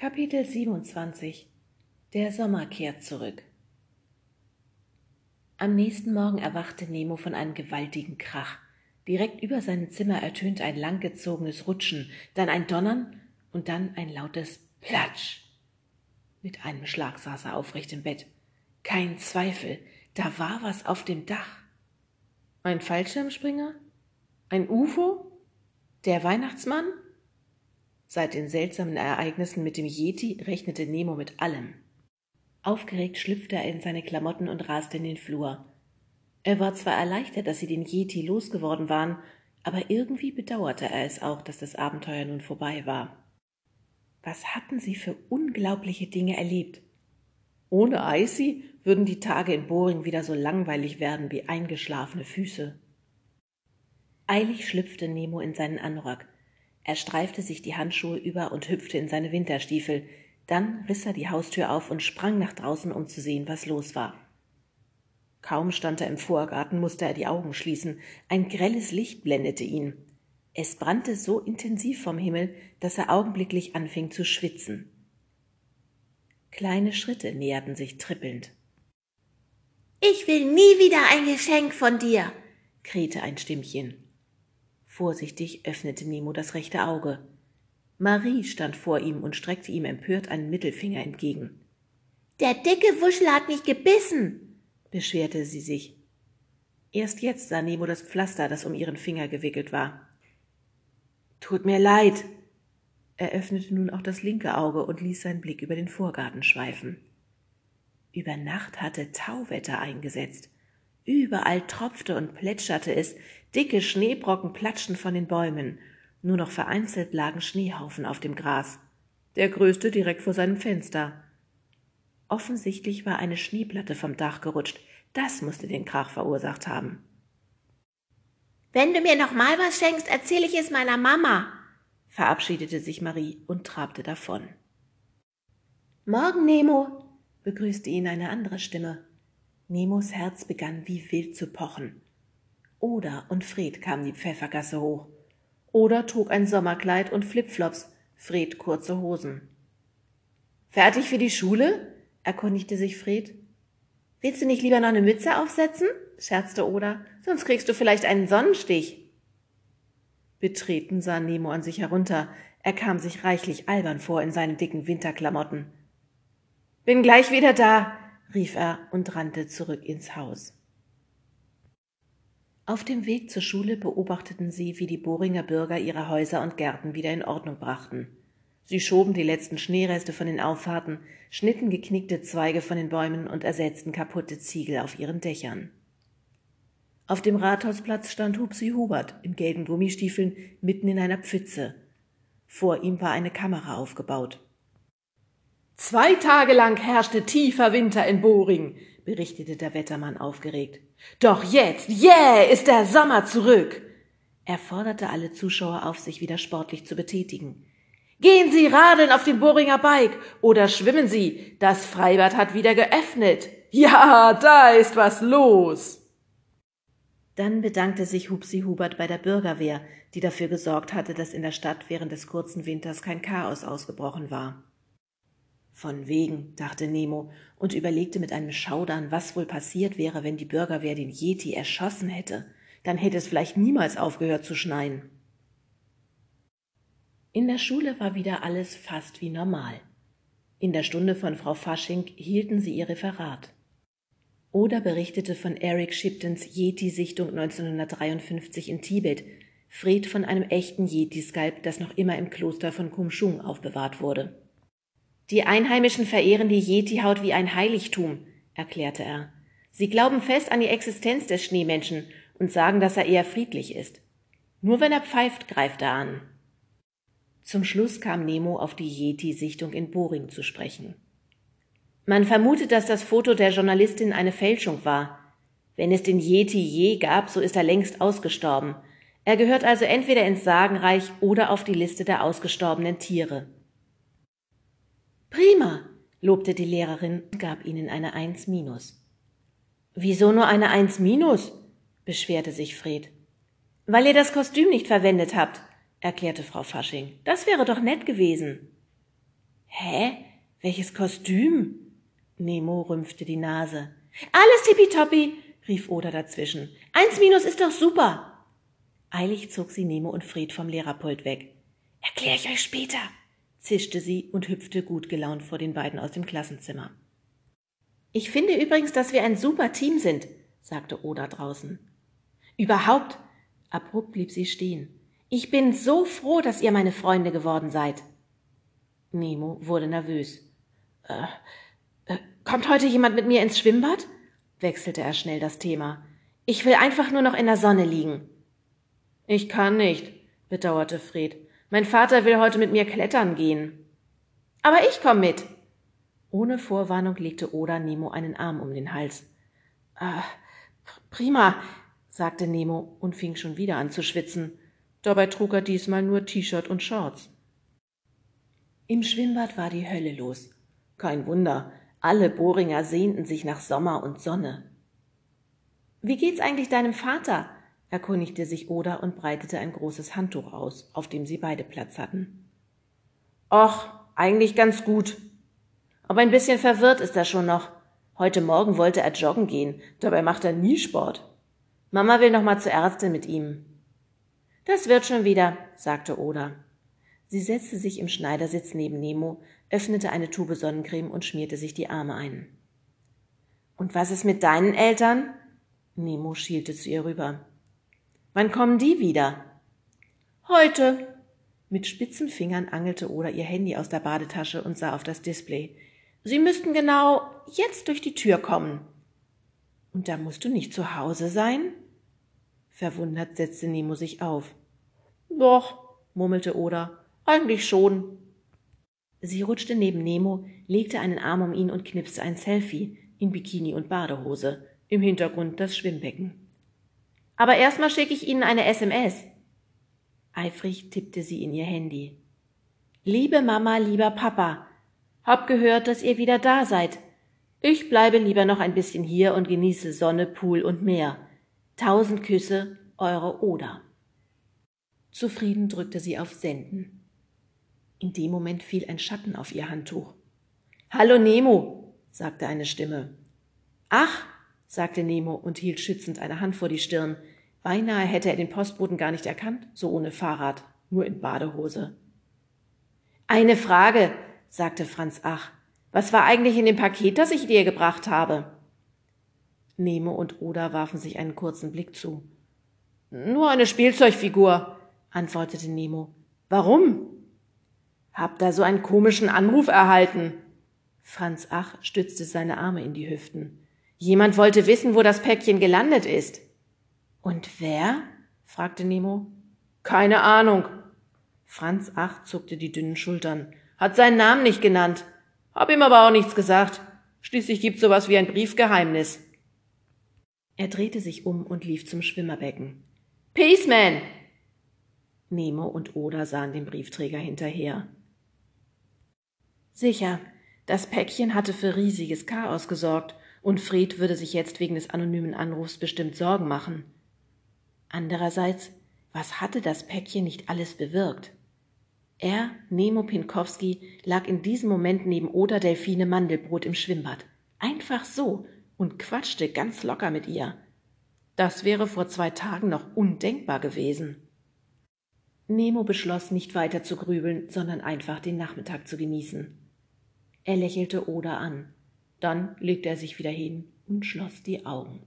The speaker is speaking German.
Kapitel 27 Der Sommer kehrt zurück. Am nächsten Morgen erwachte Nemo von einem gewaltigen Krach. Direkt über seinem Zimmer ertönte ein langgezogenes Rutschen, dann ein Donnern und dann ein lautes Platsch. Mit einem Schlag saß er aufrecht im Bett. Kein Zweifel, da war was auf dem Dach. Ein Fallschirmspringer? Ein UFO? Der Weihnachtsmann? Seit den seltsamen Ereignissen mit dem Yeti rechnete Nemo mit allem. Aufgeregt schlüpfte er in seine Klamotten und raste in den Flur. Er war zwar erleichtert, dass sie den Yeti losgeworden waren, aber irgendwie bedauerte er es auch, dass das Abenteuer nun vorbei war. Was hatten sie für unglaubliche Dinge erlebt? Ohne Icy würden die Tage in Boring wieder so langweilig werden wie eingeschlafene Füße. Eilig schlüpfte Nemo in seinen Anorak. Er streifte sich die Handschuhe über und hüpfte in seine Winterstiefel. Dann riss er die Haustür auf und sprang nach draußen, um zu sehen, was los war. Kaum stand er im Vorgarten, musste er die Augen schließen. Ein grelles Licht blendete ihn. Es brannte so intensiv vom Himmel, dass er augenblicklich anfing zu schwitzen. Kleine Schritte näherten sich trippelnd. Ich will nie wieder ein Geschenk von dir, krähte ein Stimmchen. Vorsichtig öffnete Nemo das rechte Auge. Marie stand vor ihm und streckte ihm empört einen Mittelfinger entgegen. Der dicke Wuschel hat mich gebissen, beschwerte sie sich. Erst jetzt sah Nemo das Pflaster, das um ihren Finger gewickelt war. Tut mir leid. Er öffnete nun auch das linke Auge und ließ seinen Blick über den Vorgarten schweifen. Über Nacht hatte Tauwetter eingesetzt. Überall tropfte und plätscherte es, dicke Schneebrocken platschten von den Bäumen, nur noch vereinzelt lagen Schneehaufen auf dem Gras, der größte direkt vor seinem Fenster. Offensichtlich war eine Schneeplatte vom Dach gerutscht, das musste den Krach verursacht haben. Wenn du mir noch mal was schenkst, erzähle ich es meiner Mama, verabschiedete sich Marie und trabte davon. Morgen, Nemo, begrüßte ihn eine andere Stimme. Nemos Herz begann wie wild zu pochen. Oda und Fred kamen die Pfeffergasse hoch. Oda trug ein Sommerkleid und Flipflops, Fred kurze Hosen. Fertig für die Schule? erkundigte sich Fred. Willst du nicht lieber noch eine Mütze aufsetzen? scherzte Oda, sonst kriegst du vielleicht einen Sonnenstich. Betreten sah Nemo an sich herunter. Er kam sich reichlich albern vor in seinen dicken Winterklamotten. Bin gleich wieder da, rief er und rannte zurück ins Haus. Auf dem Weg zur Schule beobachteten sie, wie die Bohringer Bürger ihre Häuser und Gärten wieder in Ordnung brachten. Sie schoben die letzten Schneereste von den Auffahrten, schnitten geknickte Zweige von den Bäumen und ersetzten kaputte Ziegel auf ihren Dächern. Auf dem Rathausplatz stand Hupsi Hubert in gelben Gummistiefeln mitten in einer Pfütze. Vor ihm war eine Kamera aufgebaut. Zwei Tage lang herrschte tiefer Winter in Boring, berichtete der Wettermann aufgeregt. Doch jetzt, yeah, ist der Sommer zurück. Er forderte alle Zuschauer auf, sich wieder sportlich zu betätigen. Gehen Sie radeln auf dem Boringer Bike oder schwimmen Sie. Das Freibad hat wieder geöffnet. Ja, da ist was los. Dann bedankte sich Hupsi Hubert bei der Bürgerwehr, die dafür gesorgt hatte, dass in der Stadt während des kurzen Winters kein Chaos ausgebrochen war. Von wegen, dachte Nemo und überlegte mit einem Schaudern, was wohl passiert wäre, wenn die Bürgerwehr den Yeti erschossen hätte. Dann hätte es vielleicht niemals aufgehört zu schneien. In der Schule war wieder alles fast wie normal. In der Stunde von Frau Fasching hielten sie ihr Referat. Oder berichtete von Eric Shiptons Yeti-Sichtung 1953 in Tibet, Fred von einem echten Yeti-Skalp, das noch immer im Kloster von Kumshung aufbewahrt wurde. Die Einheimischen verehren die Yeti-Haut wie ein Heiligtum, erklärte er. Sie glauben fest an die Existenz des Schneemenschen und sagen, dass er eher friedlich ist. Nur wenn er pfeift, greift er an. Zum Schluss kam Nemo auf die Yeti-Sichtung in Boring zu sprechen. Man vermutet, dass das Foto der Journalistin eine Fälschung war. Wenn es den Yeti je gab, so ist er längst ausgestorben. Er gehört also entweder ins Sagenreich oder auf die Liste der ausgestorbenen Tiere. Prima, lobte die Lehrerin und gab ihnen eine Eins minus. Wieso nur eine Eins minus? beschwerte sich Fred. Weil ihr das Kostüm nicht verwendet habt, erklärte Frau Fasching. Das wäre doch nett gewesen. Hä? Welches Kostüm? Nemo rümpfte die Nase. Alles tippitoppi, rief Oda dazwischen. Eins minus ist doch super. Eilig zog sie Nemo und Fred vom Lehrerpult weg. Erklär ich euch später, zischte sie und hüpfte gut gelaunt vor den beiden aus dem Klassenzimmer. Ich finde übrigens, dass wir ein super Team sind, sagte Oda draußen. Überhaupt. Abrupt blieb sie stehen. Ich bin so froh, dass ihr meine Freunde geworden seid. Nemo wurde nervös. Äh, äh, kommt heute jemand mit mir ins Schwimmbad? wechselte er schnell das Thema. Ich will einfach nur noch in der Sonne liegen. Ich kann nicht, bedauerte Fred. Mein Vater will heute mit mir klettern gehen. Aber ich komm mit. Ohne Vorwarnung legte Oda Nemo einen Arm um den Hals. Ah, prima, sagte Nemo und fing schon wieder an zu schwitzen. Dabei trug er diesmal nur T-Shirt und Shorts. Im Schwimmbad war die Hölle los. Kein Wunder, alle Bohringer sehnten sich nach Sommer und Sonne. Wie geht's eigentlich deinem Vater? Erkundigte sich Oda und breitete ein großes Handtuch aus, auf dem sie beide Platz hatten. Och, eigentlich ganz gut. Aber ein bisschen verwirrt ist er schon noch. Heute Morgen wollte er joggen gehen, dabei macht er nie Sport. Mama will noch mal zur Ärztin mit ihm. Das wird schon wieder, sagte Oda. Sie setzte sich im Schneidersitz neben Nemo, öffnete eine Tube Sonnencreme und schmierte sich die Arme ein. Und was ist mit deinen Eltern? Nemo schielte zu ihr rüber. Wann kommen die wieder? Heute. Mit spitzen Fingern angelte Oda ihr Handy aus der Badetasche und sah auf das Display. Sie müssten genau jetzt durch die Tür kommen. Und da musst du nicht zu Hause sein? Verwundert setzte Nemo sich auf. Doch, murmelte Oda, eigentlich schon. Sie rutschte neben Nemo, legte einen Arm um ihn und knipste ein Selfie in Bikini und Badehose, im Hintergrund das Schwimmbecken. Aber erstmal schicke ich Ihnen eine SMS. Eifrig tippte sie in ihr Handy. Liebe Mama, lieber Papa, hab gehört, dass ihr wieder da seid. Ich bleibe lieber noch ein bisschen hier und genieße Sonne, Pool und Meer. Tausend Küsse, eure Oda. Zufrieden drückte sie auf Senden. In dem Moment fiel ein Schatten auf ihr Handtuch. Hallo Nemo, sagte eine Stimme. Ach, sagte Nemo und hielt schützend eine Hand vor die Stirn. Beinahe hätte er den Postboten gar nicht erkannt, so ohne Fahrrad, nur in Badehose. Eine Frage, sagte Franz Ach. Was war eigentlich in dem Paket, das ich dir gebracht habe? Nemo und Oda warfen sich einen kurzen Blick zu. Nur eine Spielzeugfigur, antwortete Nemo. Warum? Hab da so einen komischen Anruf erhalten. Franz Ach stützte seine Arme in die Hüften. Jemand wollte wissen, wo das Päckchen gelandet ist. Und wer? fragte Nemo. Keine Ahnung. Franz Ach zuckte die dünnen Schultern. Hat seinen Namen nicht genannt. Hab ihm aber auch nichts gesagt. Schließlich gibt's sowas wie ein Briefgeheimnis. Er drehte sich um und lief zum Schwimmerbecken. Peaceman! Nemo und Oda sahen dem Briefträger hinterher. Sicher, das Päckchen hatte für riesiges Chaos gesorgt, und Fred würde sich jetzt wegen des anonymen Anrufs bestimmt Sorgen machen. Andererseits, was hatte das Päckchen nicht alles bewirkt? Er, Nemo Pinkowski, lag in diesem Moment neben Oda Delfine Mandelbrot im Schwimmbad. Einfach so und quatschte ganz locker mit ihr. Das wäre vor zwei Tagen noch undenkbar gewesen. Nemo beschloss, nicht weiter zu grübeln, sondern einfach den Nachmittag zu genießen. Er lächelte Oda an. Dann legte er sich wieder hin und schloss die Augen.